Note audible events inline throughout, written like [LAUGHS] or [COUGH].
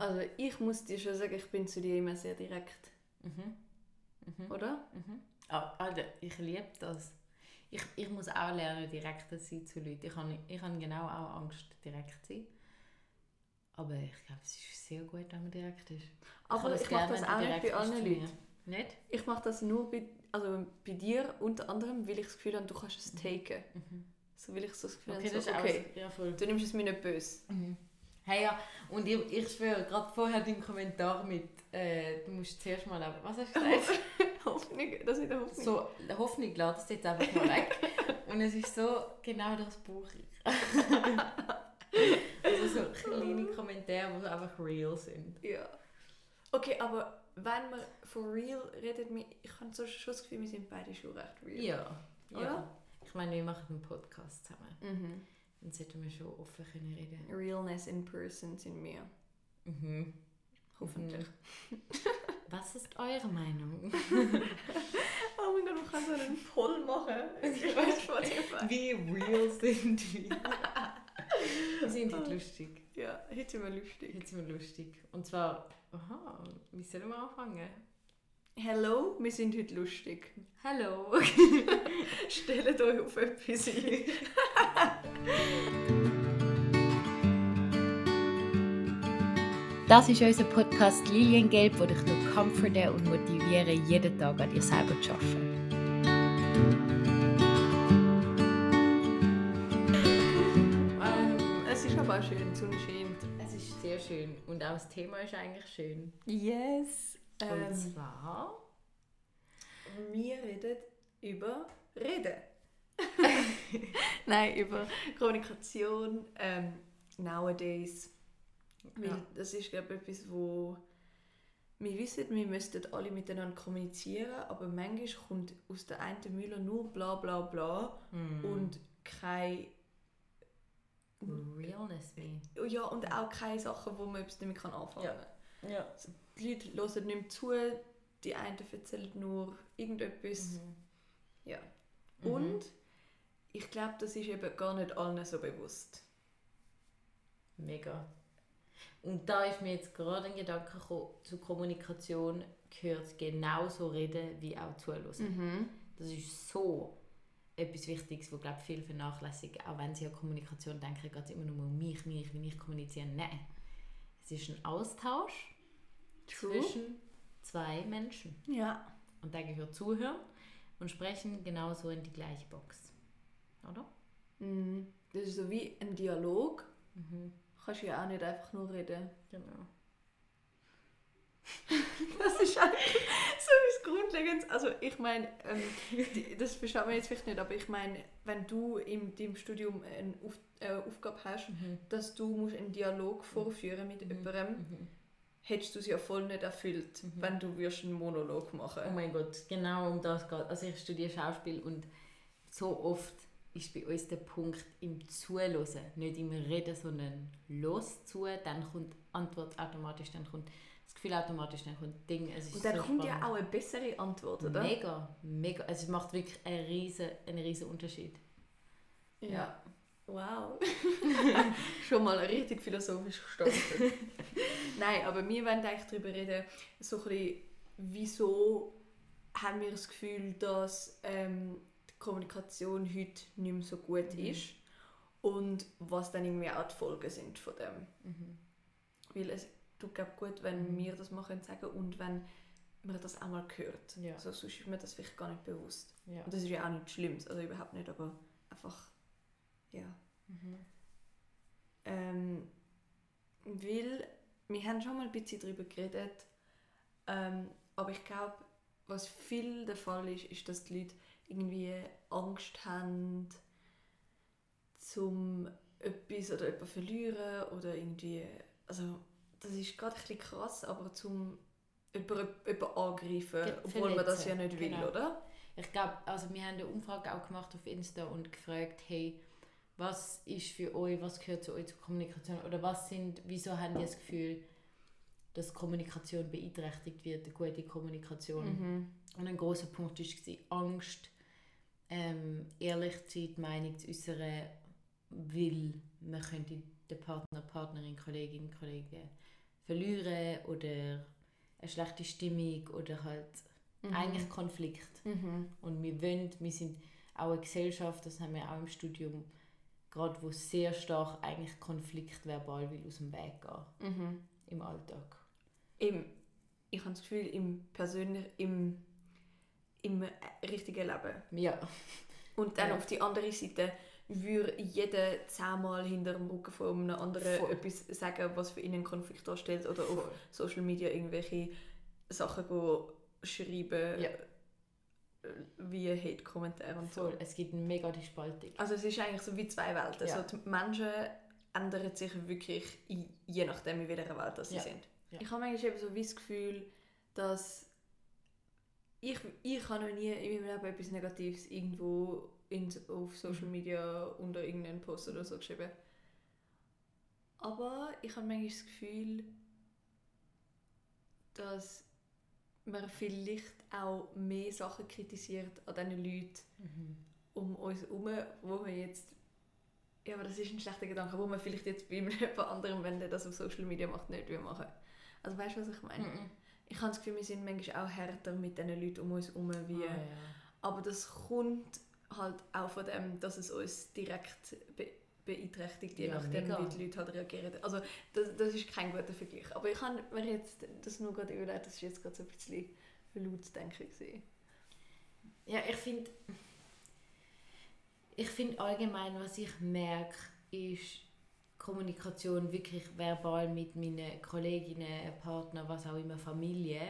Also ich muss dir schon sagen, ich bin zu dir immer sehr direkt. Mhm. Mhm. Oder? Mhm. Ah, Alter, ich liebe das. Ich, ich muss auch lernen, direkt zu sein zu Leuten. Ich habe ich habe genau auch Angst, direkt zu sein. Aber ich glaube, es ist sehr gut, wenn man direkt ist. Aber ich mache das auch nicht bei mir. Leuten. Nicht? Ich mache das nur bei, also bei dir unter anderem, weil ich das Gefühl habe, du kannst es taken. Mhm. So will ich so das Gefühl Okay, habe, das so, ist okay, ja, du nimmst es mir nicht böse. Mhm. Hey, ja, und ich, ich schwöre, gerade vorher deinen Kommentar mit, äh, du musst zuerst mal, was hast du gesagt? [LAUGHS] Hoffnung, das ist Hoffnung. so, Hoffnung, lade das jetzt einfach mal weg. [LAUGHS] Und es ist so, genau das brauche ich. [LAUGHS] also so kleine Kommentare, die einfach real sind. Ja. Okay, aber wenn wir for real reden, wir- ich habe so schon das Gefühl, wir sind beide schon recht real. Ja, ja. Oder? Ich meine, wir machen einen Podcast zusammen. Mhm. Dann sollten wir schon offen können reden. Realness in person sind wir. Mhm. Hoffentlich. Was ist eure Meinung? [LAUGHS] Oh mein Gott, man kann so einen Poll machen. Ich [LAUGHS] weiß. Wie real sind wir? [LAUGHS] wir sind heute lustig. Ja, heute sind wir lustig. Jetzt sind wir lustig. Und zwar, aha, wie sollen wir anfangen? Hello, wir sind heute lustig. Hallo! Stellt euch auf etwas ein. Das ist unser Podcast Liliengelb, wo dich comforten und motivieren, jeden Tag an dir selber zu arbeiten. Ähm, es ist aber schön, die Sonne scheint. Es ist sehr schön und auch das Thema ist eigentlich schön. Yes. Und Ähm, zwar... wir reden über Reden. [LAUGHS] Nein, über Kommunikation ähm, nowadays. Weil Ja. das ist, glaube ich, etwas, wo wir wissen, wir müssten alle miteinander kommunizieren, aber manchmal kommt aus der einen Müller nur bla bla bla Mm. und kein Realness me. ja, und auch keine Sachen, wo man etwas damit kann anfangen kann. Ja. Die Leute hören nicht mehr zu, die einen erzählen nur irgendetwas. Mhm. Ja. Mhm. Und ich glaube, das ist eben gar nicht allen so bewusst. Mega. Und da ist mir jetzt gerade ein Gedanke gekommen, zur Kommunikation gehört genauso reden wie auch zuhören. Mhm. Das ist so etwas Wichtiges, was glaube viele vernachlässigen. Auch wenn sie an Kommunikation denken, geht es immer nur um mich, mich, wie ich kommuniziere. Nein. Es ist ein Austausch True. zwischen zwei Menschen. Ja. Und da gehört Zuhören und Sprechen genauso in die gleiche Box. Oder? Mhm. Das ist so wie ein Dialog. Mhm. Kannst ja auch nicht einfach nur reden. Genau. [LAUGHS] Das ist eigentlich [LAUGHS] so etwas Grundlegendes. Also ich meine, ähm, das versteht man jetzt vielleicht nicht, aber ich meine, wenn du in deinem Studium eine Auf äh, Aufgabe hast, Mhm. dass du musst einen Dialog vorführen mit Mhm. jemandem, Mhm. hättest du es ja voll nicht erfüllt, Mhm. wenn du einen Monolog Oh machen. mein Gott, genau um das geht. Also ich studiere Schauspiel und so oft ist bei uns der Punkt im Zuhören, nicht im Reden, sondern los zu, dann kommt Antwort automatisch, dann kommt das Gefühl automatisch, dann kommt Ding. Es ist Und dann so kommt ja spannend. auch eine bessere Antwort, oder? Mega, mega. Also es macht wirklich einen riesen, einen riesen Unterschied. Ja. Wow. [LAUGHS] Schon mal richtig philosophisch gestartet. [LAUGHS] Nein, aber wir wollen eigentlich darüber reden, so ein bisschen, wieso haben wir das Gefühl, dass ähm, Kommunikation heute nicht mehr so gut Mhm. ist und was dann irgendwie auch die Folgen sind von dem. Mhm. Weil es tut glaub, gut, wenn Mhm. wir das mal können sagen und wenn man das auch mal hört. Ja. Also, sonst ist mir das vielleicht gar nicht bewusst. Ja. Und das ist ja auch nichts Schlimmes, also überhaupt nicht, aber einfach, ja. Mhm. Ähm, weil wir haben schon mal ein bisschen darüber geredet, ähm, aber ich glaube, was viel der Fall ist, ist, dass die Leute irgendwie Angst haben, zum etwas oder jemanden verlieren oder irgendwie, also das ist gerade ein bisschen krass, aber zum jemanden, jemanden angreifen, Ge- obwohl man das ja nicht will, genau. oder? Ich glaube, also wir haben eine Umfrage auch gemacht auf Insta und gefragt, hey, was ist für euch, was gehört zu euch zur Kommunikation oder was sind, wieso haben ihr das Gefühl, dass Kommunikation beeinträchtigt wird, eine gute Kommunikation. Mhm. Und ein großer Punkt war Angst, ähm, ehrlich zu sein, die Meinung zu äußern, weil man könnte den Partner, Partnerin, Kollegin, Kollegen verlieren oder eine schlechte Stimmung oder halt Mhm. eigentlich Konflikt. Mhm. Und wir wollen, wir sind auch eine Gesellschaft, das haben wir auch im Studium, gerade wo sehr stark eigentlich Konflikt verbal will aus dem Weg gehen Mhm. im Alltag. Im, ich habe das Gefühl, im persönlichen, im, im richtigen Leben. Ja, Und dann Ja. auf die andere Seite würde jeder zehnmal hinter dem Rücken von einem anderen Voll. etwas sagen, was für ihn einen Konflikt darstellt oder auf Voll. Social Media irgendwelche Sachen go schreiben, Ja. äh, wie Hate-Kommentare und so. voll. Es gibt mega die Spaltung. Also es ist eigentlich so wie zwei Welten. Ja. Also die Menschen ändern sich wirklich je nachdem, in welcher Welt sie sind. Ich habe manchmal eben so wie das Gefühl, dass ich, ich habe noch nie in meinem Leben etwas Negatives irgendwo in, auf Social Mhm. Media unter irgendeinen Post oder so geschrieben. Aber ich habe manchmal das Gefühl, dass man vielleicht auch mehr Sachen kritisiert an diesen Leuten, Mhm. um uns herum, wo man jetzt ja, aber das ist ein schlechter Gedanke, wo man vielleicht jetzt bei jemand [LAUGHS] anderem, wenn der das auf Social Media macht, nicht machen. Also weißt du, was ich meine? Mhm. Ich habe das Gefühl, wir sind manchmal auch härter mit den Leuten um uns herum, wie... Ah, ja. Aber das kommt halt auch von dem, dass es uns direkt be beeinträchtigt, je Ja, nachdem, mega. wie die Leute halt reagieren. Also das, das ist kein guter Vergleich. Aber ich habe mir jetzt das nur gerade überlegt, das ist jetzt gerade so ein bisschen laut denken gewesen. Ja, ich finde, ich finde allgemein, was ich merke, ist Kommunikation wirklich verbal mit meinen Kolleginnen, Partnern, was auch immer, Familie.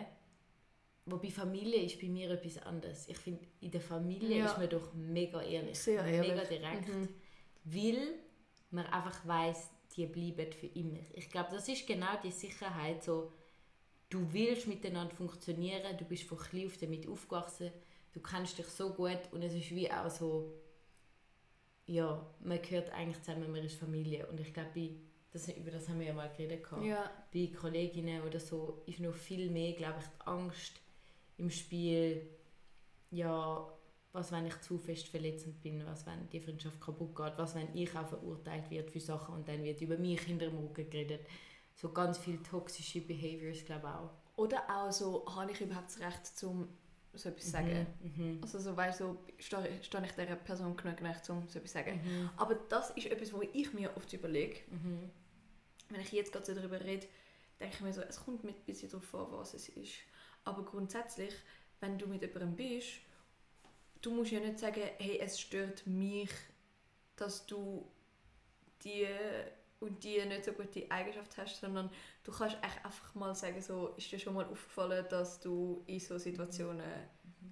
Wobei Familie ist bei mir etwas anderes. Ich finde, in der Familie Ja. ist man doch mega ehrlich, Sehr ehrlich. mega direkt, Mhm. weil man einfach weiß, die bleiben für immer. Ich glaube, das ist genau die Sicherheit, so du willst miteinander funktionieren, du bist von klein auf damit aufgewachsen, du kennst dich so gut und es ist wie auch so, ja, man gehört eigentlich zusammen, man ist Familie und ich glaube, bei- das, über das haben wir ja mal geredet. Ja, bei Kolleginnen oder so ist noch viel mehr, glaube ich, die Angst im Spiel, ja, was wenn ich zu fest verletzend bin, was wenn die Freundschaft kaputt geht, was wenn ich auch verurteilt wird für Sachen und dann wird über mich hinter dem Rücken geredet. So ganz viel toxische Behaviors, glaube ich auch. Oder auch so, habe ich überhaupt das Recht, zum so etwas zu sagen? Mhm. Also so, weißt so, stehe stehe ich dieser Person genug nach, um so etwas zu sagen? Mhm. Aber das ist etwas, wo ich mir oft überlege. Mhm. Wenn ich jetzt gerade so darüber rede, denke ich mir so, es kommt mit ein bisschen darauf an, was es ist. Aber grundsätzlich, wenn du mit jemandem bist, du musst ja nicht sagen, hey, es stört mich, dass du die und die nicht so gute Eigenschaft hast, sondern du kannst echt einfach mal sagen, so, ist dir schon mal aufgefallen, dass du in so Situationen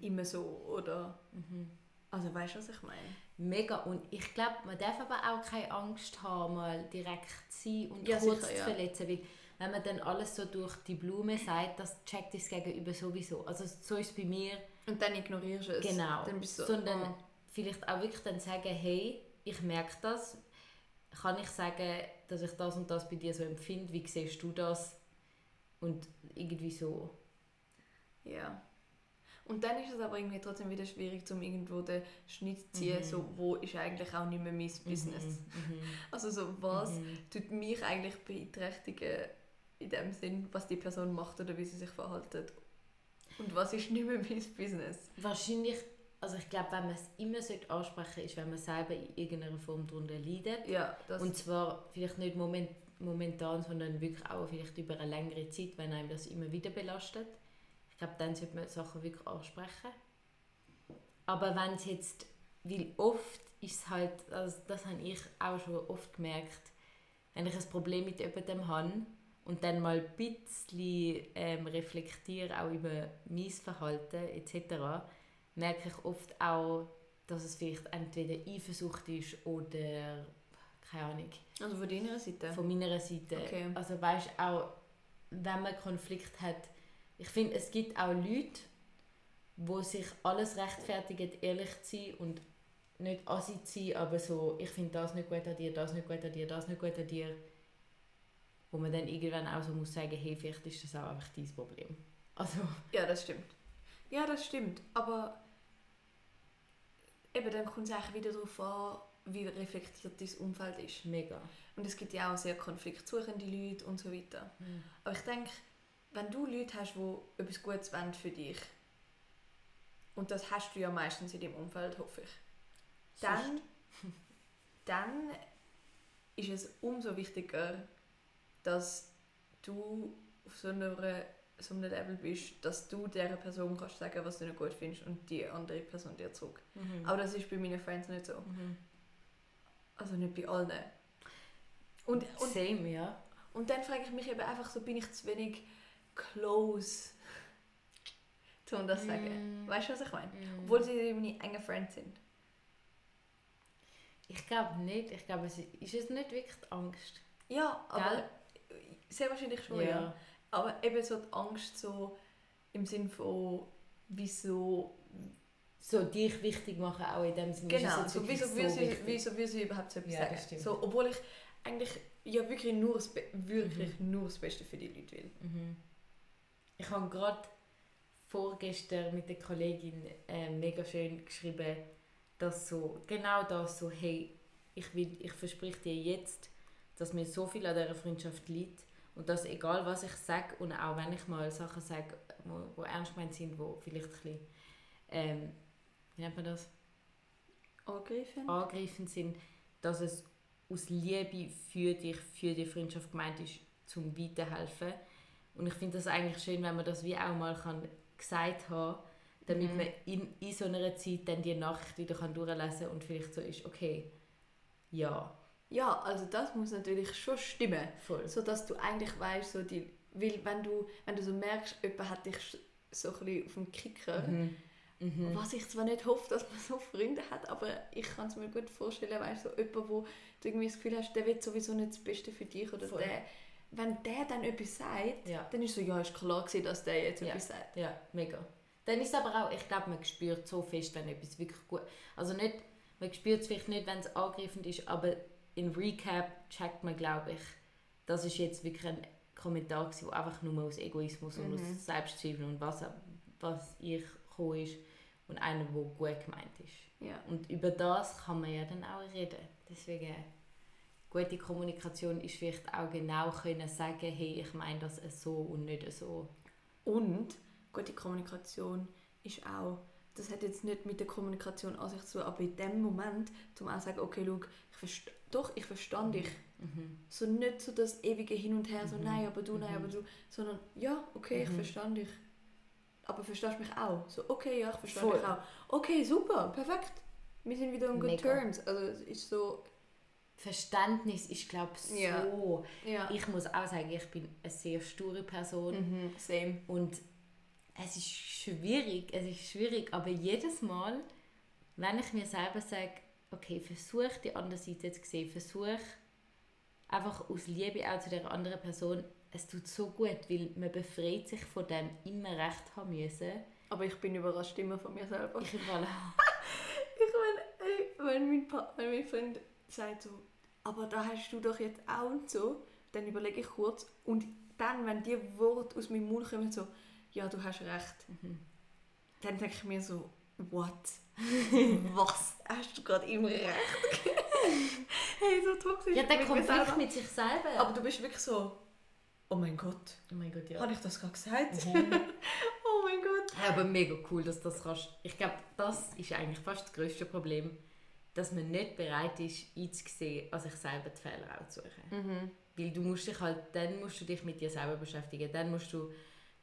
immer so oder Mhm. also weißt du, was ich meine? Mega. Und ich glaube, man darf aber auch keine Angst haben, mal direkt zu sein und Ja, kurz sicher, ja. zu verletzen. Weil wenn man dann alles so durch die Blume sagt, das checkt das Gegenüber sowieso. Also so ist es bei mir Und dann ignorierst du es. genau. Dann bist du so, Sondern ah. vielleicht auch wirklich dann sagen, hey, ich merke das. Kann ich sagen, dass ich das und das bei dir so empfinde? Wie siehst du das? Und irgendwie so. Ja. Und dann ist es aber irgendwie trotzdem wieder schwierig, um irgendwo den Schnitt zu ziehen, Mhm. so wo ist eigentlich auch nicht mehr mein Business. Mhm. Also so was Mhm. tut mich eigentlich beeinträchtigen in dem Sinn, was die Person macht oder wie sie sich verhaltet. Und was ist nicht mehr mein Business. Wahrscheinlich, also ich glaube, wenn man es immer sollte ansprechen sollte, ist, wenn man selber in irgendeiner Form darunter leidet. Ja, das Und zwar vielleicht nicht moment, momentan, sondern wirklich auch vielleicht über eine längere Zeit, wenn einem das immer wieder belastet. Ich glaube, dann sollte man Sachen wirklich ansprechen. Aber wenn es jetzt, weil oft ist es halt, also das habe ich auch schon oft gemerkt, wenn ich ein Problem mit jemandem habe und dann mal ein bisschen ähm, reflektiere, auch über mein Verhalten etc., merke ich oft auch, dass es vielleicht entweder Eifersucht ist oder keine Ahnung, also von deiner Seite. von meiner Seite. Okay. Also weißt auch, wenn man Konflikt hat, ich finde, es gibt auch Leute, wo sich alles rechtfertigen, ehrlich zu sein und nicht assi zu sein, aber so, ich finde das nicht gut an dir, das nicht gut an dir, das nicht gut an dir. Wo man dann irgendwann auch so muss sagen, hey, vielleicht ist das auch einfach dein Problem. Also, Ja, das stimmt. Ja, das stimmt. Aber eben dann kommt es eigentlich wieder darauf an, wie reflektiert dein Umfeld ist. Mega. Und es gibt ja auch sehr konfliktsuchende Leute und so weiter. Mhm. Aber ich denke, wenn du Leute hast, die etwas Gutes wollen für dich, und das hast du ja meistens in deinem Umfeld, hoffe ich, dann, dann ist es umso wichtiger, dass du auf so, einer, so einem Level bist, dass du dieser Person kannst sagen, was du nicht gut findest und die andere Person dir zurück. Mhm. Aber das ist bei meinen Friends nicht so. Mhm. Also nicht bei allen. Und, und, Same, ja. und dann frage ich mich eben einfach so, bin ich zu wenig close, um das zu sagen. Mm. Weißt du, was ich meine? Mhm. Obwohl sie meine engen Friends sind. Ich glaube nicht. Ich glaube, es ist, es nicht wirklich Angst. Ja, aber Gell? sehr wahrscheinlich schon, ja. Aber eben so die Angst so im Sinn von, wieso... So dich wichtig machen, auch in dem Sinne. Genau, so, wieso, wirklich wieso, wieso, wieso sie überhaupt so etwas Ja, sagen. So, obwohl ich eigentlich ja wirklich nur das, Be wirklich nur das Beste für die Leute will. Mhm. Ich habe gerade vorgestern mit der Kollegin äh, mega schön geschrieben, dass so, genau das so, hey, ich, will, ich verspreche dir jetzt, dass mir so viel an dieser Freundschaft liegt und dass egal was ich sage und auch wenn ich mal Sachen sage, wo, wo ernst gemeint sind, wo vielleicht ein bisschen, ähm, wie nennt man das? Angegriffen? angegriffen sind, dass es aus Liebe für dich, für die Freundschaft gemeint ist, zum Weiterhelfen. Und ich finde das eigentlich schön, wenn man das wie auch mal kann gesagt haben damit Mhm. man in, in so einer Zeit dann die Nachricht wieder kann durchlesen kann und vielleicht so ist, okay, ja, Ja, also das muss natürlich schon stimmen. voll. So dass du eigentlich weißt, so die, weil wenn du, wenn du so merkst, jemand hat dich so ein bisschen auf dem Kicker, Mhm. Mhm. was ich zwar nicht hoffe, dass man so Freunde hat, aber ich kann es mir gut vorstellen, weißt so jemand, wo du irgendwie das Gefühl hast, der will sowieso nicht das Beste für dich oder Voll. der, wenn der dann etwas sagt, Ja. dann ist so, ja, ist klar gewesen, dass der jetzt Ja. etwas sagt. Ja, mega. Dann ist es aber auch, ich glaube, man spürt so fest, wenn etwas wirklich gut... Also nicht, man spürt es vielleicht nicht, wenn es angreifend ist, aber in Recap checkt man, glaube ich, das ist jetzt wirklich ein Kommentar gewesen, der einfach nur aus Egoismus und Mhm. aus Selbstzweifel und was, was ich gekommen ist und einer, der gut gemeint ist. Ja. Und über das kann man ja dann auch reden. Deswegen, gute Kommunikation ist vielleicht auch genau können sagen, hey, ich meine das so und nicht so. Und gute Kommunikation ist auch, das hat jetzt nicht mit der Kommunikation an sich zu tun, aber in dem Moment, zum auch sagen, okay, schau, ich verste doch, ich verstand dich. Mhm. So nicht so das ewige Hin und Her, so Mhm. nein, aber du, nein, Mhm. aber du, sondern ja, okay, ich Mhm. verstand dich. Aber verstehst du mich auch? So, okay, ja, ich verstehe dich auch. Okay, super, perfekt. Wir sind wieder on good Mega. terms. Also es ist so, Verständnis ist, glaube ich, so. Ja. ja. Ich muss auch sagen, ich bin eine sehr sture Person Mhm, same. und es ist schwierig, es ist schwierig, aber jedes Mal, wenn ich mir selber sage, okay, versuch die andere Seite zu sehen, versuch einfach aus Liebe auch zu der anderen Person, es tut so gut, weil man befreit sich von dem immer recht haben müssen. Aber ich bin überrascht immer von mir selber. Ich überall, [LAUGHS] Ich meine, wenn mein, pa wenn mein Freund sagt so, aber da hast du doch jetzt auch und so, dann überlege ich kurz und dann, wenn die Worte aus meinem Mund kommen, so, ja, du hast recht, Mhm. dann denke ich mir so, what? [LAUGHS] Was? Hast du gerade immer recht? [LAUGHS] hey, so toxisch. ja, der Konflikt mit sich selber. Aber du bist wirklich so, oh mein Gott, oh mein Gott, ja. habe ich das gerade gesagt? Mhm. [LAUGHS] oh mein Gott. Ja, aber mega cool, dass das kannst. Ich glaube, das ist eigentlich fast das größte Problem, dass man nicht bereit ist, einzusehen, an sich selber die Fehler auch zu suchen. Mhm. Weil du musst dich halt, dann musst du dich mit dir selber beschäftigen, dann musst du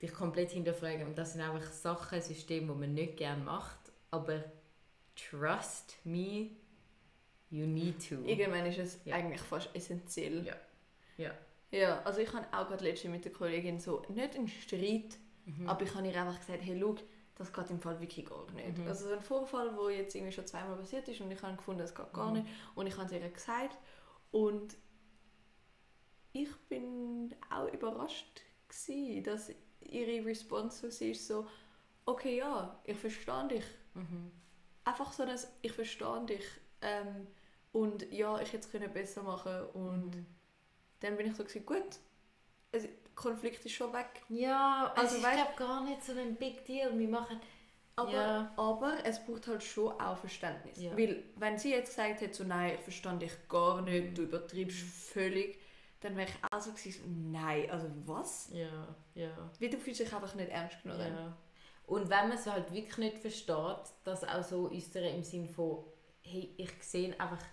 dich komplett hinterfragen. Und das sind einfach Sachen, Systeme, die man nicht gerne macht, aber trust me, you need to. Irgendwann ist es Ja. eigentlich fast essentiell. Ja. Ja. Ja, also ich habe auch gerade letztens mit der Kollegin so, nicht einen Streit, Mhm. aber ich habe ihr einfach gesagt, hey, schau, das geht im Fall wirklich gar nicht. Mhm. Also so ein Vorfall, der jetzt irgendwie schon zweimal passiert ist und ich habe gefunden, es geht gar Mhm. nicht. Und ich habe es ihr gesagt und ich bin auch überrascht gewesen, dass ihre Response so ist so, okay, ja, ich verstehe dich. Mhm. Einfach so ein, ich verstehe dich ähm, und ja, ich hätte es können besser machen und Mhm. dann bin ich so gewesen, gut, also, der Konflikt ist schon weg. Ja, also es ist weißt- gar nicht so ein Big Deal. Wir machen, Aber, ja. aber es braucht halt schon auch Verständnis. Ja. Weil, wenn sie jetzt gesagt hätte, so, nein, ich verstand dich gar nicht, mhm. du übertreibst völlig, dann wäre ich auch so gewesen, nein, also was? Ja, ja. Wie du fühlst dich einfach nicht ernst genommen. Ja. Und wenn man es halt wirklich nicht versteht, dass auch so unsere im Sinn von, hey, ich sehe einfach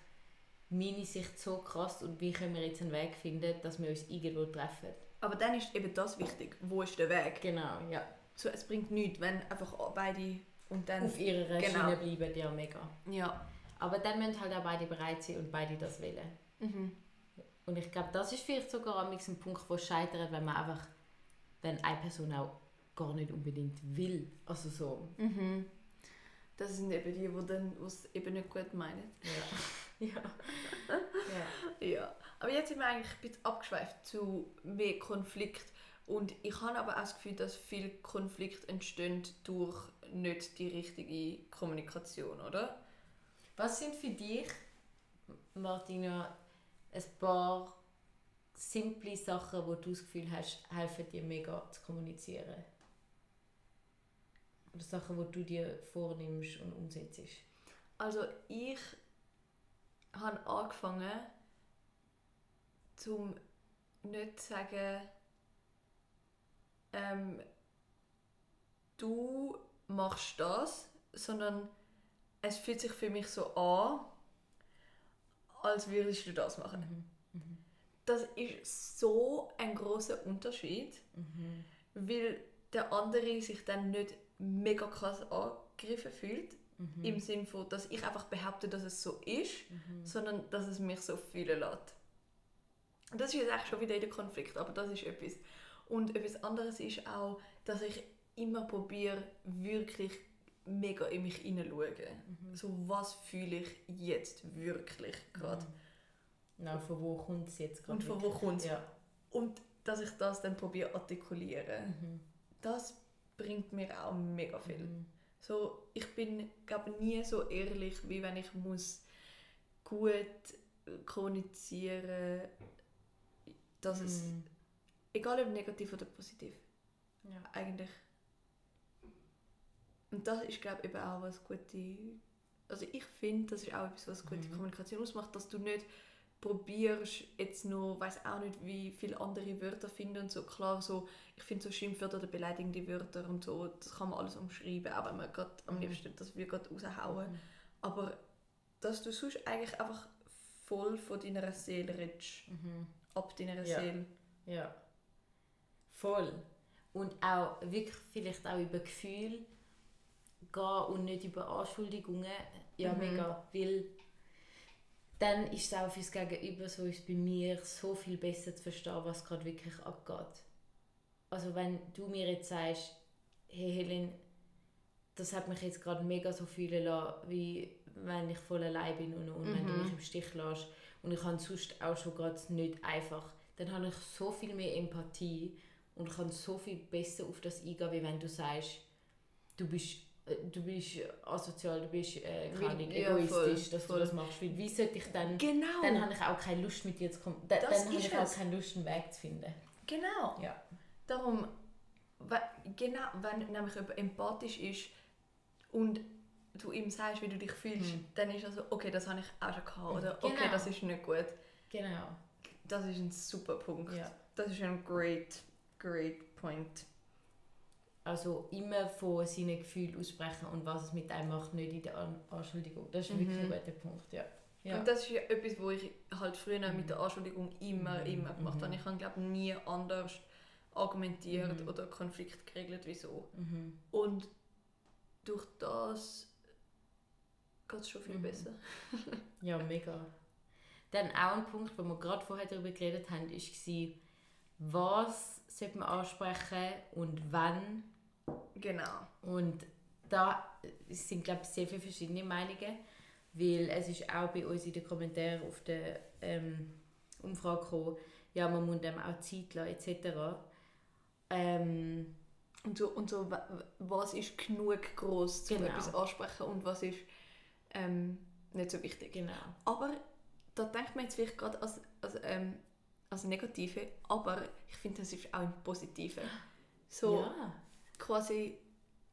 meine Sicht so krass und wie können wir jetzt einen Weg finden, dass wir uns irgendwo treffen. Aber dann ist eben das wichtig, wo ist der Weg? Genau, ja. So, es bringt nichts, wenn einfach beide und dann... Auf ihrer genau. Schiene bleiben, ja mega. Ja. Aber dann müssen halt auch beide bereit sein und beide das wollen. Mhm. Und ich glaube, das ist vielleicht sogar ein Punkt, wo es scheitert, wenn man einfach, wenn eine Person auch gar nicht unbedingt will. Also so. Mhm. Das sind eben die, die dann was eben nicht gut meinen. Ja. [LAUGHS] ja. [LAUGHS] ja. ja. Aber jetzt sind wir eigentlich ein bisschen abgeschweift zu mehr Konflikt. Und ich habe aber auch das Gefühl, dass viel Konflikt entstehen durch nicht die richtige Kommunikation, oder? Was sind für dich, Martina, ein paar simple Sachen, wo du das Gefühl hast, helfen dir mega zu kommunizieren? Oder Sachen, die du dir vornimmst und umsetzt? Also ich habe angefangen, zum nicht zu sagen, ähm, du machst das, sondern es fühlt sich für mich so an, als würdest du das machen. Mhm. Mhm. Das ist so ein großer Unterschied, mhm. weil der andere sich dann nicht mega krass angegriffen fühlt. Mhm. Im Sinne von, dass ich einfach behaupte, dass es so ist, mhm. sondern dass es mich so fühlen lässt. Das ist jetzt eigentlich schon wieder der Konflikt, aber das ist etwas. Und etwas anderes ist auch, dass ich immer probiere, wirklich mega in mich hineinschauen. Mhm. So, was fühle ich jetzt wirklich gerade? Mhm. Ja, von wo kommt es jetzt gerade? Und von wo kommt es? Ja. Und dass ich das dann probiere artikulieren. Mhm. Das bringt mir auch mega viel. Mhm. So, ich bin glaube nie so ehrlich, wie wenn ich muss gut kommunizieren, dass mhm. es egal ob negativ oder positiv, ja. eigentlich. Und das ist glaube ich eben auch was gute, also ich finde, das ist auch etwas, was gute mhm. Kommunikation ausmacht, dass du nicht probierst jetzt noch, weiß auch nicht, wie viele andere Wörter finden und so. Klar, so, ich finde so Schimpfwörter oder beleidigende Wörter und so, das kann man alles umschreiben, auch wenn man grad am mhm. liebsten das wir gerade raushauen. Mhm. Aber dass du sonst eigentlich einfach voll von deiner Seele redest. Mhm. Ab deiner ja. Seele. Ja. Voll. Und auch wirklich vielleicht auch über Gefühl gehen und nicht über Anschuldigungen. Ja, mhm. mega. Weil dann ist es auch fürs Gegenüber so, ist bei mir so viel besser zu verstehen, was gerade wirklich abgeht. Also wenn du mir jetzt sagst, hey Helen, das hat mich jetzt gerade mega so fühlen lassen, wie wenn ich voll allein bin und, und mhm. wenn du mhm. mich im Stich lässt und ich habe sonst auch schon gerade nicht einfach, dann habe ich so viel mehr Empathie und kann so viel besser auf das eingehen, wie wenn du sagst, du bist du bist asozial, du bist äh, keine ja, egoistisch, voll, dass voll. du das machst. Weil wie sollte ich dann... Genau. Dann habe ich auch keine Lust mit dir zu kommen. Da, dann habe ich auch keine Lust, einen Weg zu finden. Genau. Ja. Darum, genau, wenn nämlich jemand empathisch ist und du ihm sagst, wie du dich fühlst, hm. dann ist also, okay, das habe ich auch schon gehabt. Oder genau. okay, das ist nicht gut. Genau. Das ist ein super Punkt. Ja. Das ist ein great, great point. Also immer von seinen Gefühlen aussprechen und was es mit einem macht, nicht in der An Anschuldigung. Das ist mhm. wirklich ein guter Punkt, ja. ja. Und das ist ja etwas, wo ich halt früher mhm. mit der Anschuldigung immer, mhm. immer gemacht habe. Mhm. Ich habe, glaube nie anders argumentiert mhm. oder Konflikt geregelt, wieso. Mhm. Und durch das geht es schon viel besser. [LAUGHS] ja, mega. Dann auch ein Punkt, wo wir gerade vorher darüber geredet haben, war, was sollte man ansprechen und wann Genau. Und da sind, glaube ich, sehr viele verschiedene Meinungen, weil es ist auch bei uns in den Kommentaren auf der ähm, Umfrage gekommen, ja, man muss dem auch Zeit lassen, etc. Ähm, und so, und so, was ist genug groß um genau. etwas ansprechen und was ist ähm, nicht so wichtig. Genau. Aber da denkt man jetzt vielleicht gerade als, als, ähm, als Negative, aber ich finde, das ist auch ein Positive. So, ja quasi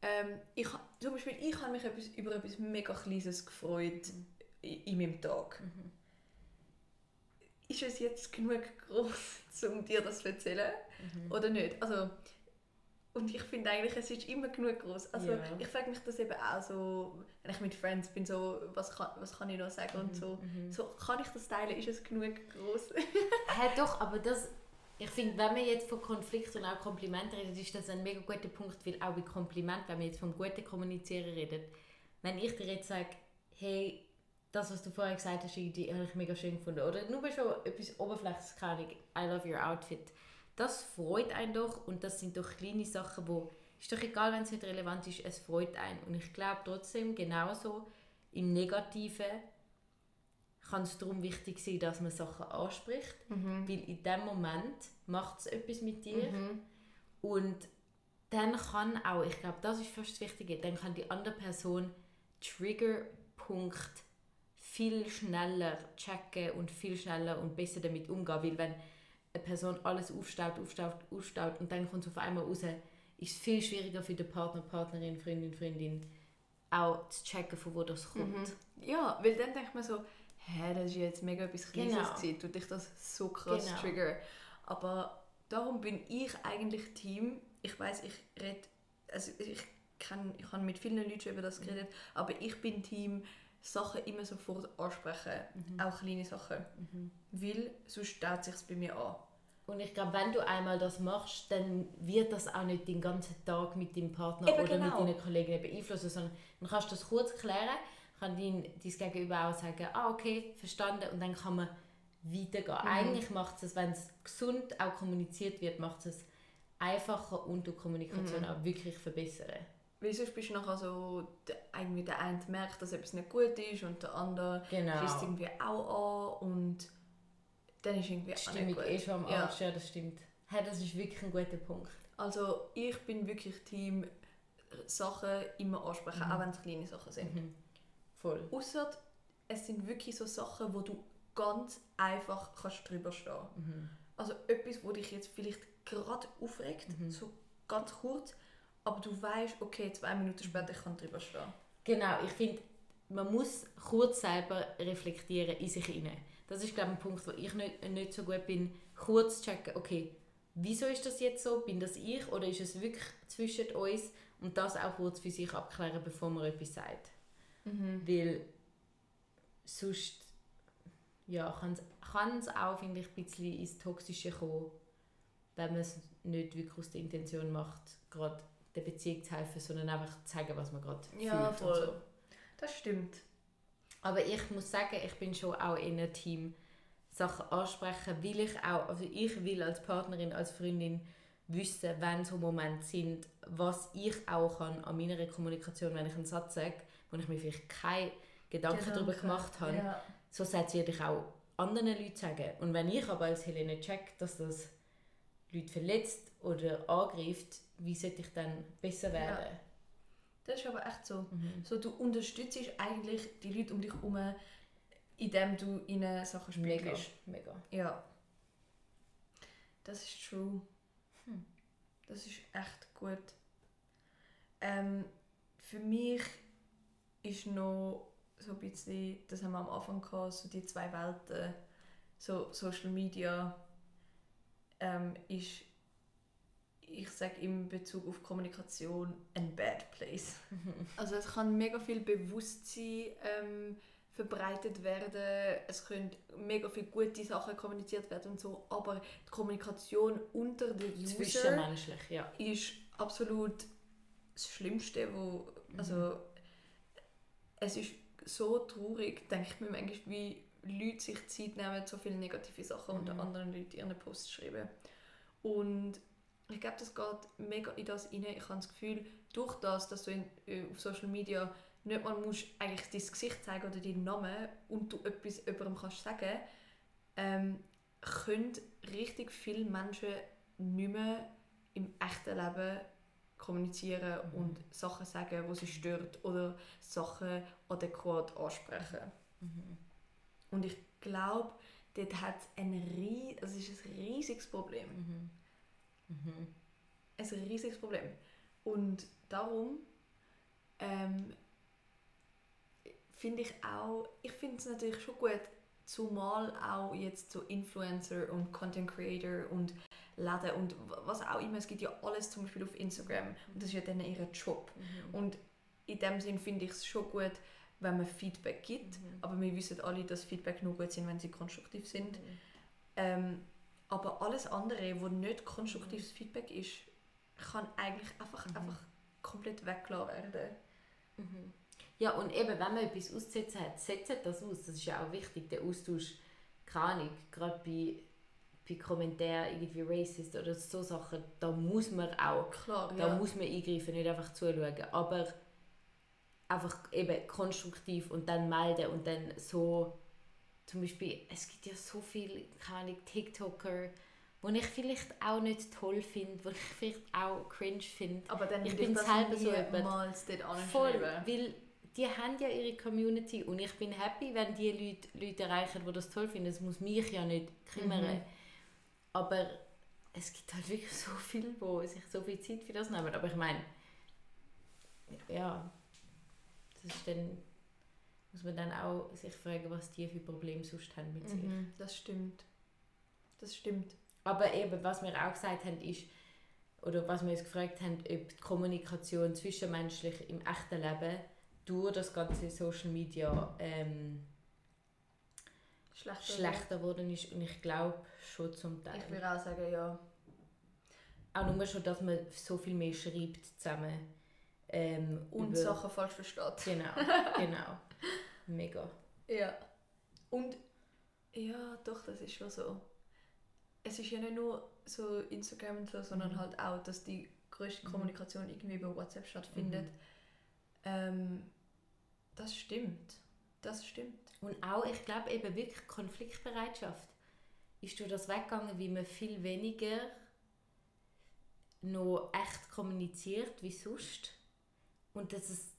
Ähm, ich, zum Beispiel, ich habe mich etwas, über etwas mega Kleines gefreut mhm. in, in meinem Tag. Mhm. Ist es jetzt genug groß, [LAUGHS] um dir das zu erzählen? Mhm. Oder nicht? Also, und ich finde eigentlich, es ist immer genug groß. Also ja. ich frage mich das eben auch so, wenn ich mit Friends bin, so, was kann, was kann ich noch sagen mhm. und so. Mhm. So, kann ich das teilen? Ist es genug groß? ja, doch, aber das, ich finde, wenn man jetzt von Konflikt und auch Kompliment redet, ist das ein mega guter Punkt, weil auch bei Kompliment, wenn wir jetzt vom guten Kommunizieren reden, wenn ich dir jetzt sage, hey, das, was du vorher gesagt hast, habe ich mega schön gefunden. Oder nur schon etwas Oberflächliches, I love your outfit das freut einen doch und das sind doch kleine Sachen, wo ist doch egal, wenn es nicht relevant ist, es freut einen. Und ich glaube trotzdem, genauso im Negativen kann es darum wichtig sein, dass man Sachen anspricht, mhm. weil in dem Moment macht es etwas mit dir mhm. und dann kann auch, ich glaube, das ist fast das Wichtige, dann kann die andere Person Triggerpunkt viel schneller checken und viel schneller und besser damit umgehen, weil wenn eine Person alles aufstaut, aufstaut, aufstaut und dann kommt es auf einmal raus, ist es viel schwieriger für den Partner, Partnerin, Freundin, Freundin auch zu checken, von wo das kommt. Mhm. Ja, weil dann denkt man so, hä, das ist jetzt mega etwas Kleines genau. gewesen, tut dich das so krass genau. trigger. Aber darum bin ich eigentlich Team. Ich weiß, ich rede, also ich kann, ich habe mit vielen Leuten schon über das geredet, aber ich bin Team, Sachen immer sofort ansprechen, mhm. auch kleine Sachen, mhm. weil sonst staut sich bei mir an. Und ich glaube, wenn du einmal das machst, dann wird das auch nicht den ganzen Tag mit deinem Partner Eben oder genau. mit deinen Kollegen beeinflussen, sondern dann kannst du das kurz klären, kann dein, dein Gegenüber auch sagen, ah okay, verstanden, und dann kann man weitergehen. Mhm. Eigentlich macht es, wenn es gesund auch kommuniziert wird, macht es einfacher und die Kommunikation mhm. auch wirklich verbessern. Weil sonst bist du nachher so, der, irgendwie der eine merkt, dass etwas nicht gut ist und der andere genau. schließt irgendwie auch an und dann ist irgendwie die Stimmung auch eh schon am ja. Arsch, ja das stimmt. Hey, das ist wirklich ein guter Punkt. Also ich bin wirklich Team, Sachen immer ansprechen, mhm. auch wenn es kleine Sachen sind. Mhm. Voll. Außer es sind wirklich so Sachen, wo du ganz einfach kannst drüber stehen mhm. Also etwas, wo dich jetzt vielleicht gerade aufregt, mhm. so ganz kurz, aber du weißt, okay, zwei Minuten später ich kann drüber stehen. Genau, ich finde, man muss kurz selber reflektieren in sich hinein. Das ist glaube ich ein Punkt, wo ich nicht, nicht so gut bin, kurz zu checken, okay, wieso ist das jetzt so? Bin das ich oder ist es wirklich zwischen uns? Und das auch kurz für sich abklären, bevor man etwas sagt. Mhm. Weil sonst ja, kann es auch, finde ich, ein bisschen ins Toxische kommen, wenn man es nicht wirklich aus der Intention macht, gerade der Beziehung zu helfen, sondern einfach zu sagen, was man gerade ja, fühlt. Voll. So. Das stimmt. Aber ich muss sagen, ich bin schon auch in einem Team, Sachen ansprechen, will ich auch, also ich will als Partnerin, als Freundin wissen, wenn so Momente sind, was ich auch kann an meiner Kommunikation, wenn ich einen Satz sage, wo ich mir vielleicht keine Gedanken Gedanke. darüber gemacht habe, ja. so Sätze werde ich auch anderen Leuten sagen. Und wenn ich aber als Helene check, dass das Leute verletzt oder angreift, wie sollte ich dann besser werden? Ja. Das ist aber echt so. Mhm. so. Du unterstützt eigentlich die Leute um dich herum, indem du ihnen Sachen spiegelst. Mega, mega. Ja. Das ist true. Hm. Das ist echt gut. Ähm, für mich ist noch so ein bisschen, das haben wir am Anfang gehabt, so die zwei Welten, so Social Media ähm, ist ich sage in Bezug auf Kommunikation ein bad place. [LAUGHS] also es kann mega viel Bewusstsein ähm, verbreitet werden, es können mega viele gute Sachen kommuniziert werden und so, aber die Kommunikation unter den Usern ja. ist absolut das Schlimmste, wo, mhm. Es ist so traurig, denke ich mir manchmal, wie Leute sich Zeit nehmen, so viele negative Sachen mhm. unter anderen Leuten in ihren Posts schreiben. Und ich glaube, das geht mega in das rein. Ich habe das Gefühl, durch das, dass du in, äh, auf Social Media nicht mal musst eigentlich dein Gesicht zeigen oder deinen Namen und du etwas jemandem kannst sagen, ähm, können richtig viele Menschen nicht mehr im echten Leben kommunizieren mhm. und Sachen sagen, die sie stört oder Sachen adäquat ansprechen. Mhm. Und ich glaube, dort hat ein, ries also ist ein riesiges Problem. Mhm. Mhm. Ein riesiges Problem. Und darum ähm, finde ich auch, ich finde es natürlich schon gut, zumal auch jetzt so Influencer und Content Creator und Läden und was auch immer, es gibt ja alles zum Beispiel auf Instagram und das ist ja dann ihr Job. Mhm. Und in dem Sinn finde ich es schon gut, wenn man Feedback gibt, mhm. aber wir wissen alle, dass Feedback nur gut sind, wenn sie konstruktiv sind. Mhm. Ähm, aber alles andere, wo nicht konstruktives mhm. Feedback ist, kann eigentlich einfach, mhm. einfach komplett weggelassen werden. Mhm. Ja, und eben, wenn man etwas auszusetzen hat, setzt das aus. Das ist ja auch wichtig, der Austausch. Keine Ahnung, gerade bei, bei Kommentaren irgendwie racist oder so Sachen, da muss man auch, Klar, da ja. muss man eingreifen, nicht einfach zuschauen. Aber einfach eben konstruktiv und dann melden und dann so, zum Beispiel, es gibt ja so viele, keine TikToker, die ich vielleicht auch nicht toll finde, die ich vielleicht auch cringe finde. Aber dann ich bin selber so jemand. Voll, weil die haben ja ihre Community und ich bin happy, wenn die Leute, Leute erreichen, die das toll finden. Es muss mich ja nicht kümmern. Mhm. Aber es gibt halt wirklich so viele, die sich so viel Zeit für das nehmen. Aber ich meine, ja, das ist dann, muss man dann auch sich fragen, was die für Probleme sonst haben mit sich. Mhm, das stimmt. Das stimmt. Aber eben, was wir auch gesagt haben, ist, oder was wir uns gefragt haben, ob die Kommunikation zwischenmenschlich im echten Leben durch das ganze Social Media ähm, schlechter, schlechter geworden ist. Und ich glaube schon zum Teil. Ich würde auch sagen, ja. Auch nur schon, dass man so viel mehr schreibt zusammen. Ähm, und über... Sachen falsch versteht. Genau, [LAUGHS] genau. Mega. Ja. Und ja, doch, das ist schon so. Es ist ja nicht nur so Instagram und so, sondern mhm. halt auch, dass die größte mhm. Kommunikation irgendwie über WhatsApp stattfindet. Mhm. Ähm, das stimmt. Das stimmt. Und auch, ich glaube eben wirklich Konfliktbereitschaft. Ist durch das weggegangen, wie man viel weniger noch echt kommuniziert wie sonst. Und das ist,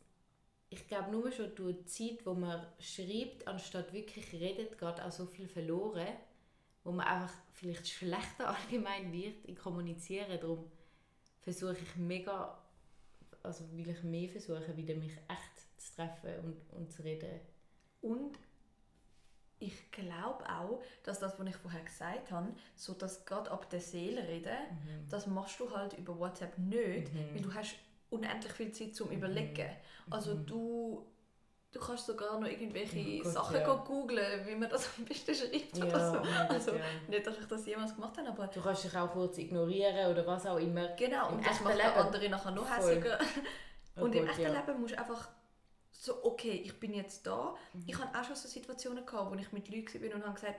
ich glaube, nur schon durch die Zeit, wo man schreibt, anstatt wirklich redet, geht auch so viel verloren, wo man einfach vielleicht schlechter [LAUGHS] allgemein wird in Kommunizieren. Darum versuche ich mega, also will ich mehr versuchen, wieder mich echt zu treffen und, und zu reden. Und ich glaube auch, dass das, was ich vorher gesagt habe, so dass gerade ab der Seele reden, mhm. das machst du halt über WhatsApp nicht, mhm. weil du hast unendlich viel Zeit zum mhm. Überlegen. Also mhm. du Du kannst sogar noch irgendwelche oh Gott, Sachen ja. googlen, wie man das am besten schreibt ja, oder so. Oh also, nicht, dass ich das jemals gemacht habe, aber... Du kannst dich auch kurz ignorieren oder was auch immer. Genau, und das macht Leben. andere nachher noch hässiger. Oh und Gott, im echten ja. Leben musst du einfach so, okay, ich bin jetzt da. Mhm. Ich hatte auch schon so Situationen, gehabt, wo ich mit Leuten war und habe gesagt,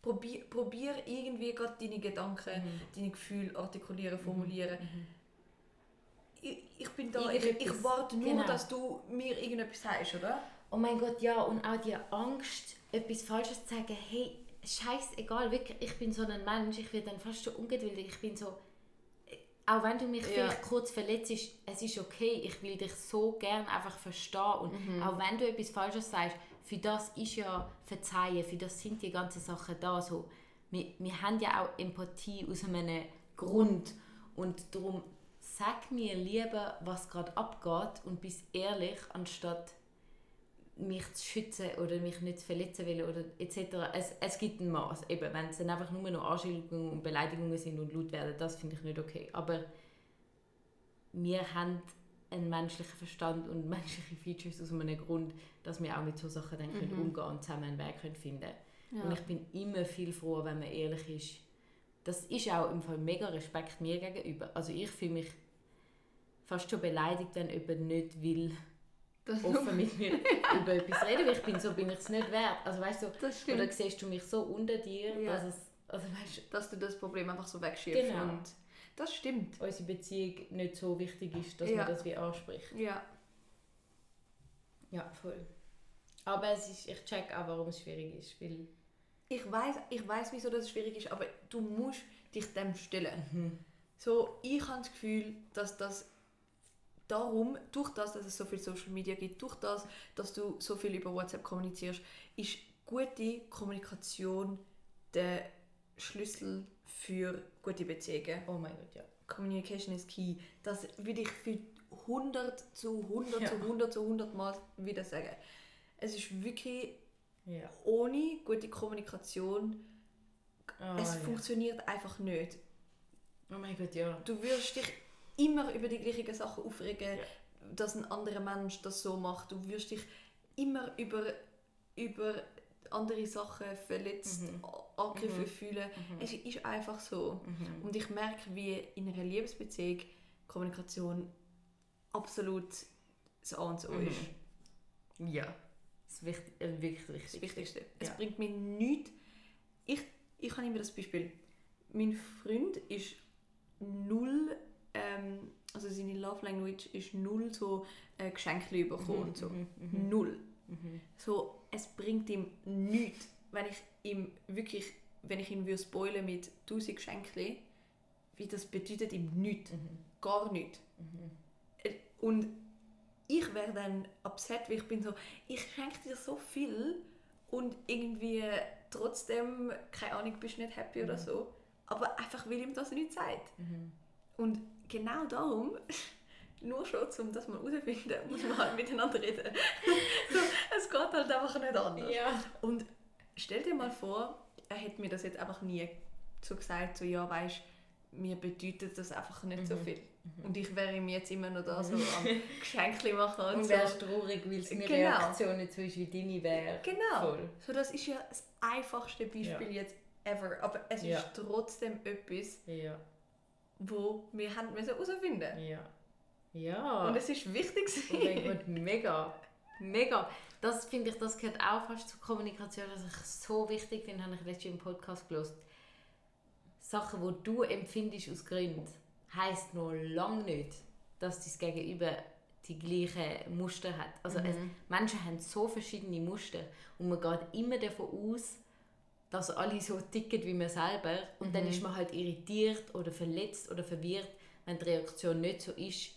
probier, probier irgendwie gerade deine Gedanken, mhm. deine Gefühle artikulieren, formulieren. Mhm. mhm. Ich, ich bin da, ich, ich, warte nur, genau. dass du mir irgendetwas sagst, oder? Oh mein Gott, ja, und auch die Angst, etwas Falsches zu sagen, hey, scheißegal, wirklich, ich bin so ein Mensch, ich werde dann fast schon ungeduldig, ich bin so, auch wenn du mich ja. vielleicht kurz verletzt, es ist okay, ich will dich so gern einfach verstehen und mhm. auch wenn du etwas Falsches sagst, für das ist ja Verzeihen, für das sind die ganzen Sachen da. So, wir, wir haben ja auch Empathie aus einem Grund und darum sag mir lieber, was gerade abgeht und bist ehrlich, anstatt mich zu schützen oder mich nicht zu verletzen will oder etc. Es, es gibt ein Maß. Eben, wenn es dann einfach nur noch Anschuldigungen und Beleidigungen sind und laut werden, das finde ich nicht okay. Aber wir haben einen menschlichen Verstand und [LAUGHS] menschliche Features aus einem Grund, dass wir auch mit solchen Sachen dann mhm. können umgehen und zusammen einen Weg können finden ja. Und ich bin immer viel froh, wenn man ehrlich ist. Das ist auch im Fall mega Respekt mir gegenüber. Also ich fühle mich fast schon beleidigt, wenn jemand nicht will, das offen mit mir [LAUGHS] über etwas reden, weil ich bin so bin ich es nicht wert. Also weißt du, oder siehst du mich so unter dir, ja. dass es, also weißt, dass du das Problem einfach so wegschiebst genau. und das stimmt. Unsere Beziehung nicht so wichtig ist, dass ja. man das wie anspricht. Ja. Ja, voll. Aber es ist, ich check auch, warum es schwierig ist, weil ich weiß, ich weiß, wieso das schwierig ist, aber du musst dich dem stellen. Mhm. So, ich habe das Gefühl, dass das darum, durch das, dass es so viel Social Media gibt, durch das, dass du so viel über WhatsApp kommunizierst, ist gute Kommunikation der Schlüssel für gute Beziehungen. Oh mein Gott, ja. Communication is key. Das würde ich für 100 zu 100 ja. zu 100 zu 100 Mal wieder sagen. Es ist wirklich ja. ohne gute Kommunikation, oh, es ja. funktioniert einfach nicht. Oh mein Gott, ja. Du wirst dich immer über die gleichen Sachen aufregen, ja. dass ein anderer Mensch das so macht. Du wirst dich immer über, über andere Sachen verletzt, mhm. angegriffen mhm. fühlen. Mhm. Es ist einfach so. Mhm. Und ich merke, wie in einer Liebesbeziehung Kommunikation absolut das A und so mhm. ist. Ja, das ist wichtig, äh, wirklich wichtig. Das Wichtigste. Ja. Es bringt mir nichts. Ich, ich habe immer das Beispiel. Mein Freund ist null, ähm, also seine Love Language ist null so äh, Geschenke bekommen mhm, und so. Mhm, mhm. Null. Mhm. So, es bringt ihm nichts, wenn ich ihm wirklich, wenn ich ihn würde spoilen mit 1000 Geschenken, wie das bedeutet ihm nichts. Mhm. Gar nichts. Mhm. Äh, und ich wäre dann upset, weil ich bin so, ich schenke dir so viel und irgendwie trotzdem, keine Ahnung, bist du nicht happy oder so. Aber einfach, weil ihm das nicht sagt. Und genau darum [LAUGHS] nur schon, um das mal herauszufinden, muss man halt miteinander reden. [LAUGHS] so, es geht halt einfach nicht anders. Ja. Und stell dir mal vor, er hätte mir das jetzt einfach nie so gesagt, so ja, weißt mir bedeutet das einfach nicht mhm. so viel. Mhm. Und ich wäre ihm jetzt immer noch da so am [LAUGHS] Geschenke machen und, und wärst so. traurig, weil es eine genau. Reaktion nicht wie deine wäre. Genau. Voll. So, das ist ja das einfachste Beispiel ja. jetzt ever. Aber es ja. ist trotzdem etwas, ja. Wo wir herausfinden müssen. Ja. Ja. Und es ist wichtig. Gott, mega. Mega. Das finde ich, das gehört auch fast zur Kommunikation, was ich so wichtig finde, habe ich letztens im Podcast gelesen. Sachen, die du empfindest aus Gründen, heisst noch lange nicht, dass dein Gegenüber die gleichen Muster hat. Also mhm. es, Menschen haben so verschiedene Muster und man geht immer davon aus, dass alle so ticken wie man selber und mhm. dann ist man halt irritiert oder verletzt oder verwirrt, wenn die Reaktion nicht so ist,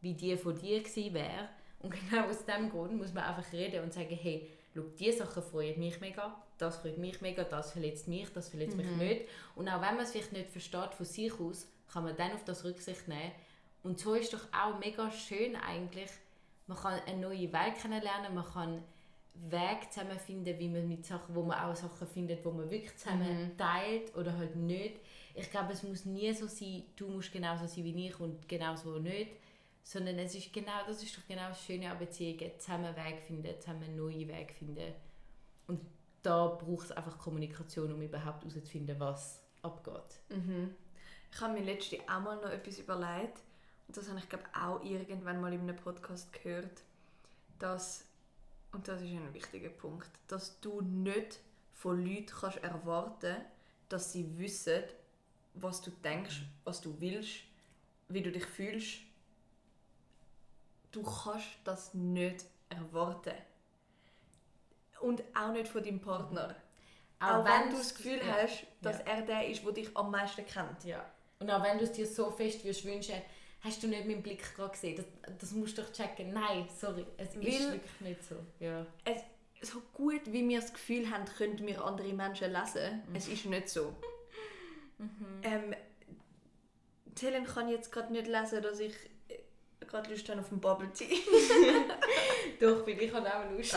wie die von dir gewesen wäre. Und [LAUGHS] genau aus diesem Grund muss man einfach reden und sagen, hey, schau, diese Sachen freuen mich mega, das freut mich mega, das verletzt mich, das verletzt mhm. mich nicht. Und auch wenn man es vielleicht nicht versteht von sich aus, kann man dann auf das Rücksicht nehmen. Und so ist doch auch mega schön eigentlich, man kann eine neue Welt kennenlernen, man kann Weg zusammenfinden, wie man mit Sachen, wo man auch Sachen findet, wo man wirklich zusammen mhm. teilt oder halt nicht. Ich glaube, es muss nie so sein, du musst genauso sein wie ich und genauso nicht, sondern es ist genau, das ist doch genau das Schöne an Beziehungen, zusammen Weg finden, zusammen neue Weg finden. Und da braucht es einfach Kommunikation, um überhaupt herauszufinden, was abgeht. Mhm. Ich habe mir letztens auch mal noch etwas überlegt, und das habe ich glaube auch irgendwann mal in einem Podcast gehört, dass, und das ist ein wichtiger Punkt, dass du nicht von Leuten kannst erwarten dass sie wissen, was du denkst, was du willst, wie du dich fühlst du kannst das nicht erwarten. Und auch nicht von deinem Partner. Auch, auch wenn du das Gefühl ja. hast, dass ja. er der ist, der dich am meisten kennt. Ja. Und auch wenn du es dir so fest würdest wünschen, hast du nicht meinen Blick gerade gesehen. Das, das musst du doch checken. Nein, sorry, es Weil ist wirklich nicht so. Ja. Es, so gut wie wir das Gefühl haben, könnten wir andere Menschen lesen, mhm. es ist nicht so. [LAUGHS] mhm. ähm, Helen kann jetzt gerade nicht lesen, dass ich gerade Lust auf einen Bubble Tea. [LAUGHS] [LAUGHS] Doch, weil ich habe auch Lust.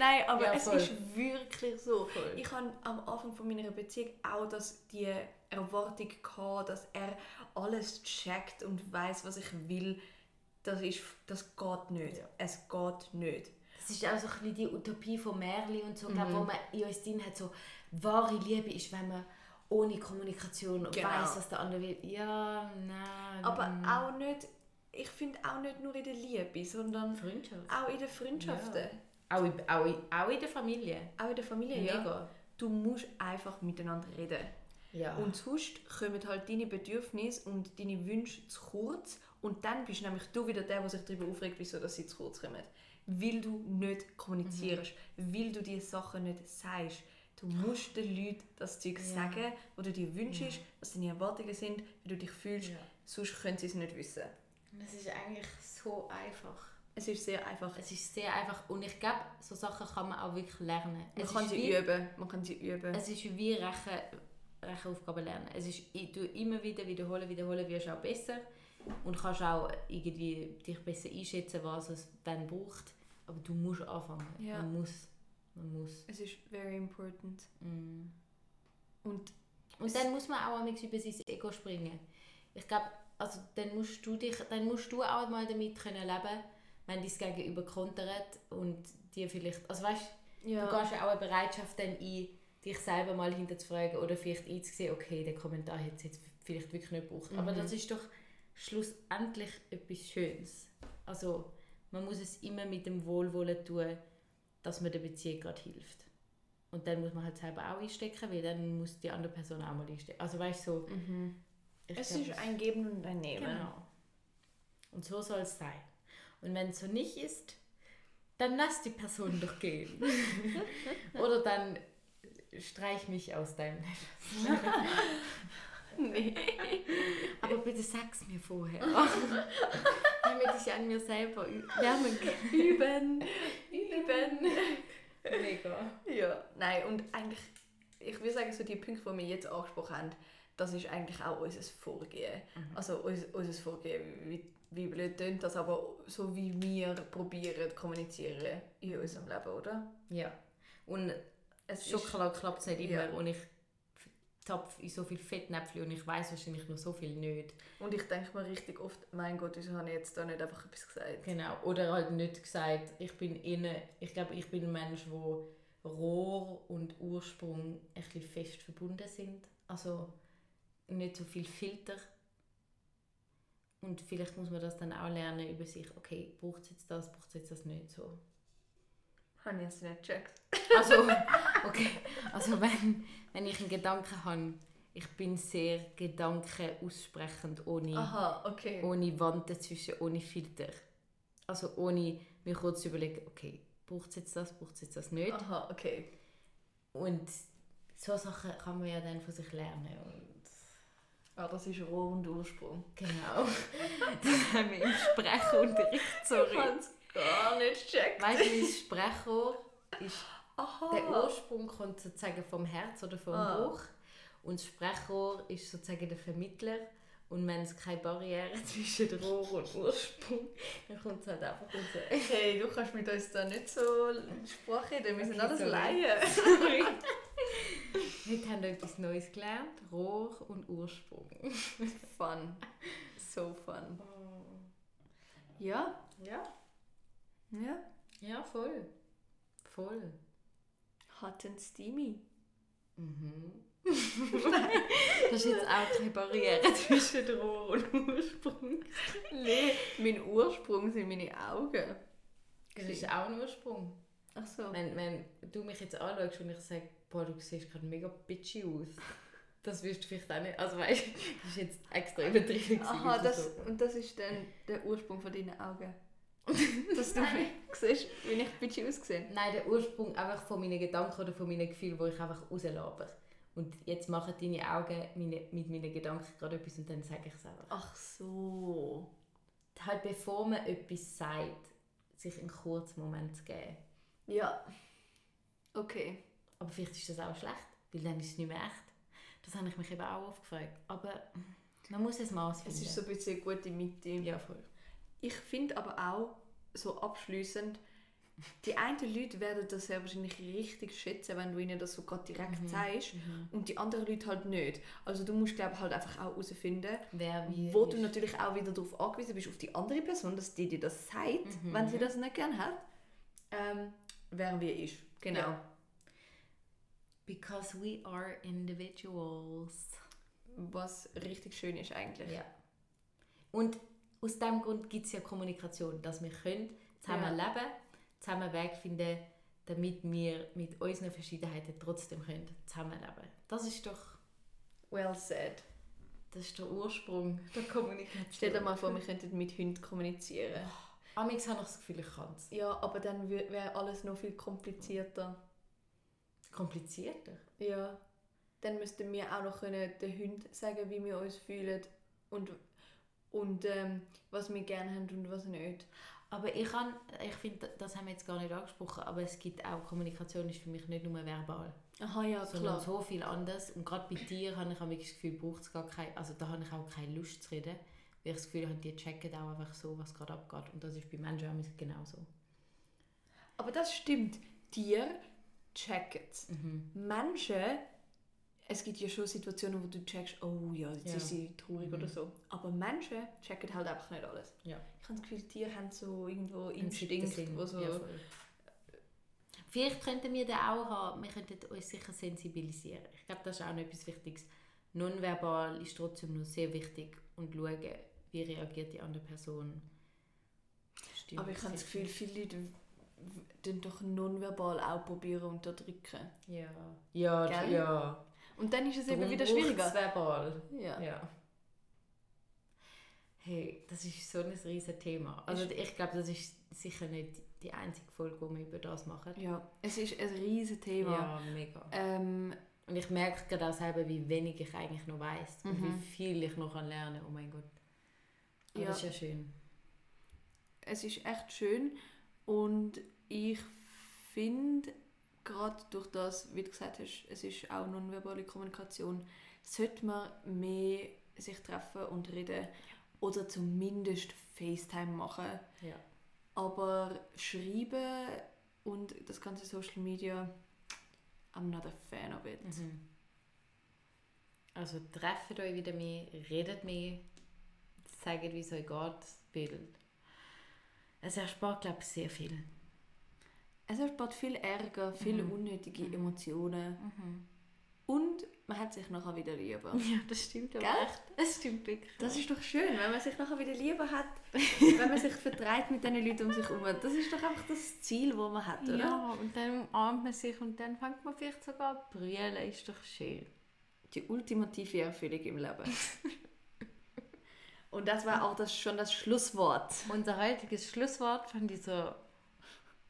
Nein, aber ja, es ist wirklich so. Voll. Ich hatte am Anfang von meiner Beziehung auch das, die Erwartung gehabt, dass er alles checkt und weiß, was ich will. Das, ist, das geht nicht. Ja. Es geht nicht. Das ist auch so ein bisschen die Utopie von Merli und so, mhm. wo man in uns drin hat, so wahre Liebe ist, wenn man ohne Kommunikation genau. weiß, was der andere will. Ja, nein. Aber auch nicht ich finde auch nicht nur in der Liebe, sondern Freundschaft. auch in den Freundschaften. Ja. Auch, in, auch, in, auch in der Familie. Auch in der Familie, Mega. ja. Du musst einfach miteinander reden. Ja. Und sonst kommen halt deine Bedürfnisse und deine Wünsche zu kurz und dann bist nämlich du wieder der, der sich darüber aufregt, wieso dass sie zu kurz kommen. Weil du nicht kommunizierst, mhm. weil du diese Sachen nicht sagst. Du musst den Leuten das Zeug ja. sagen, was du dir wünschst, ja. was deine Erwartungen sind, wie du dich fühlst. Ja. Sonst können sie es nicht wissen. Und es ist eigentlich so einfach. Es ist sehr einfach. Es ist sehr einfach und ich glaube, so Sachen kann man auch wirklich lernen. Man es kann sie wie, üben. Man kann sie üben. Es ist wie Rechen, Rechenaufgaben lernen. Es ist, du immer wieder wiederholen, wiederholen, wirst auch besser und kannst auch irgendwie dich besser einschätzen, was es dann braucht. Aber du musst anfangen. Ja. Man muss. Man muss. Es ist very important. Mm. Und, und dann muss man auch über sein Ego springen. Ich glaube, also dann musst du dich, dann musst du auch mal damit können leben, wenn dein Gegenüber kontert und dir vielleicht, also weißt, ja. du gehst ja auch eine Bereitschaft dann ein, dich selber mal hinterzufragen oder vielleicht einzusehen, okay, der Kommentar hat es jetzt vielleicht wirklich nicht gebraucht. Mhm. Aber das ist doch schlussendlich etwas Schönes. Also man muss es immer mit dem Wohlwollen tun, dass man der Beziehung gerade hilft. Und dann muss man halt selber auch einstecken, weil dann muss die andere Person auch mal einstecken. Also weißt du, so, mhm. es glaub, ist ein Geben und ein Nehmen. Genau. Und so soll es sein. Und wenn es so nicht ist, dann lass die Person doch gehen. [LAUGHS] Oder dann streich mich aus deinem Netz. [LAUGHS] nee. Aber bitte sag's mir vorher. [LAUGHS] Damit ich an mir selber lernen kann. Üben. Üben. Mega. Ja, nein, und eigentlich, ich würde sagen, so die Punkte, die wir jetzt angesprochen haben, das ist eigentlich auch unser Vorgehen. Mhm. Also unser, unser Vorgehen, wie, wie blöd klingt das, aber so wie wir probieren kommunizieren in unserem Leben, oder? Ja. Und es Schokolade klappt es nicht immer ja. und ich tapfe in so viel Fettnäpfchen und ich weiß wahrscheinlich noch so viel nicht. Und ich denke mir richtig oft, mein Gott, wieso habe ich jetzt da nicht einfach etwas gesagt? Genau, oder halt nicht gesagt, ich bin innen, ich glaube, ich bin ein Mensch, wo Rohr und Ursprung ein bisschen fest verbunden sind. Also nicht so viel Filter. Und vielleicht muss man das dann auch lernen über sich, okay, braucht es jetzt das, braucht es jetzt das nicht so. Habe ich jetzt nicht gecheckt. Also, okay. Also wenn, wenn ich einen Gedanken habe, ich bin sehr Gedanken aussprechend, ohne, Aha, okay. ohne Wand dazwischen, ohne Filter. Also ohne mir kurz zu überlegen, okay, braucht es jetzt das, braucht es jetzt das nicht. Aha, okay. Und so Sachen kann man ja dann von sich lernen. Ah, das ist Rohr und Ursprung. Genau. [LAUGHS] das haben wir im Sprechunterricht, sorry. Ich gar nicht gecheckt. Weißt du, mein Sprechrohr ist Aha. Der Ursprung kommt sozusagen vom Herz oder vom ah. Bauch und das Sprechrohr ist sozusagen der Vermittler. Und wenn es keine Barriere [LAUGHS] zwischen Rohr und Ursprung, dann kommt es halt einfach raus. Hey, du kannst mit uns da nicht so sprechen, wir sind okay, alles Laien. [LAUGHS] Heute haben wir etwas Neues gelernt. Rohr und Ursprung. [LAUGHS] fun. So fun. Oh. Ja. Ja. Ja. Ja, voll. Voll. Hot and steamy. Mhm. [LAUGHS] das ist jetzt auch keine Barriere [LAUGHS] zwischen Rohr und Ursprung. Nein, mein Ursprung sind meine Augen. Das ist auch ein Ursprung. Ach so. Wenn, wenn du mich jetzt anschaust und ich sage, boah, du siehst gerade mega bitchy aus. Das wirst du vielleicht auch nicht. Also weißt du, das ist jetzt extra übertrieben. Aha, das, so. und das ist dann der Ursprung von deinen Augen. [LAUGHS] Dass du siehst, wie ich bitchy aussehe? Nein, der Ursprung einfach von meinen Gedanken oder von meinen Gefühlen, die ich einfach rauslaber. Und jetzt machen deine Augen meine, mit meinen Gedanken gerade etwas und dann sage ich es einfach. Ach so. Halt bevor man etwas sagt, sich einen kurzen Moment zu geben. Ja. Okay. Aber vielleicht ist das auch schlecht, weil dann ist es nicht mehr echt. Das habe ich mich eben auch oft gefragt. Aber man muss es Maß finden. Es ist so ein bisschen eine gute Mitte. Ja, voll. Ich finde aber auch, so abschließend, die einen Leute werden das ja wahrscheinlich richtig schätzen, wenn du ihnen das so gerade direkt mhm. zeigst mhm. und die anderen Leute halt nicht. Also du musst glaube halt einfach auch herausfinden, wo ist. du natürlich auch wieder darauf angewiesen bist, auf die andere Person, dass die dir das sagt, mhm. wenn sie das nicht gerne hat, ähm, wer wie ist. Genau. Ja. Because we are individuals. Was richtig schön ist eigentlich. Ja. Und aus diesem Grund gibt es ja Kommunikation, dass wir können zusammen ja. leben, zusammen Weg finden, damit wir mit unseren Verschiedenheiten trotzdem können zusammenleben. Das ist doch well said. Das ist der Ursprung der Kommunikation. Stell dir mal vor, wir könnten mit Hunden kommunizieren. Oh, Amix habe ich das Gefühl, ich kann es. Ja, aber dann wäre alles noch viel komplizierter. Komplizierter? Ja. Dann müssten wir auch noch können den Hund sagen, wie wir uns fühlen und und ähm, was wir gerne haben und was nicht. Aber ich, kann, ich finde, das haben wir jetzt gar nicht angesprochen, aber es gibt auch, Kommunikation ist für mich nicht nur verbal. Aha, ja, sondern klar. so viel anders. Und gerade bei dir habe ich auch wirklich das Gefühl, braucht es gar keine, also da habe ich auch keine Lust zu reden, weil ich das Gefühl habe, die checken auch einfach so, was gerade abgeht. Und das ist bei Menschen auch genauso. Aber das stimmt. Tiere checken es. Mhm. Menschen, es gibt ja schon Situationen, wo du checkst, oh ja, jetzt Ja. ist sie traurig Mhm. oder so. Aber Menschen checken halt einfach nicht alles. Ja. Ich habe das Gefühl, Tiere haben so irgendwo Im Instinkt, wo so... Ja. Vielleicht könnten wir den auch haben, wir könnten uns sicher sensibilisieren. Ich glaube, das ist auch noch etwas Wichtiges. Nonverbal ist trotzdem noch sehr wichtig und schauen, wie reagiert die andere Person. Stimmt, aber ich habe das. Gefühl, viele Leute tun doch nonverbal auch probieren unterdrücken. Ja, ja, Gell? ja. Und dann ist es eben wieder schwieriger. verbal. Ja. Ja. Hey, das ist so ein riesen Thema. Also Ist- ich glaube, das ist sicher nicht die einzige Folge, wo wir über das machen. ja, es ist ein riesiges Thema. Ja, mega. Ähm, Und ich merke gerade auch selber, wie wenig ich eigentlich noch weiß und Mhm. wie viel ich noch lernen kann. Oh mein Gott. Aber Ja. das ist ja schön. es ist echt schön und ich finde, gerade durch das, wie du gesagt hast, es ist auch nonverbale Kommunikation, sollte man mehr sich treffen und reden oder zumindest FaceTime machen. Ja. Aber schreiben und das ganze Social Media, I'm not a fan of it. Mhm. Also trefft euch wieder mehr, redet mehr, zeigt, wie es euch geht, Bild. Es erspart, glaube ich, sehr viel. Es erspart viel Ärger, viele Mhm. unnötige Emotionen und man hat sich nachher wieder lieber. Ja, das stimmt Gell? echt. Es stimmt wirklich. Das ist doch schön, wenn man sich nachher wieder lieber hat, [LAUGHS] wenn man sich vertreibt mit den Leuten um sich herum. Das ist doch einfach das Ziel, das man hat, oder? Ja, und dann umarmt man sich und dann fängt man vielleicht sogar an brüllen. Ist doch schön. Die ultimative Erfüllung im Leben. [LAUGHS] Und das war auch das, schon das Schlusswort. Unser heutiges Schlusswort von dieser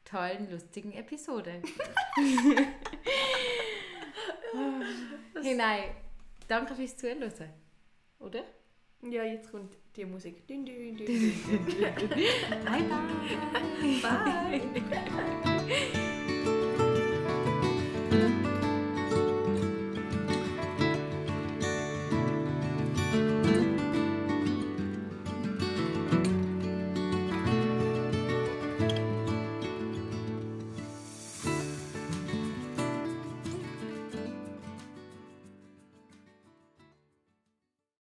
tollen, lustigen Episode. [LAUGHS] [LAUGHS] hey, nein. Danke fürs Zuhören. Oder? Ja, jetzt kommt die Musik. Dün, dün, dün, dün, dün. [LAUGHS] Bye, bye. Bye.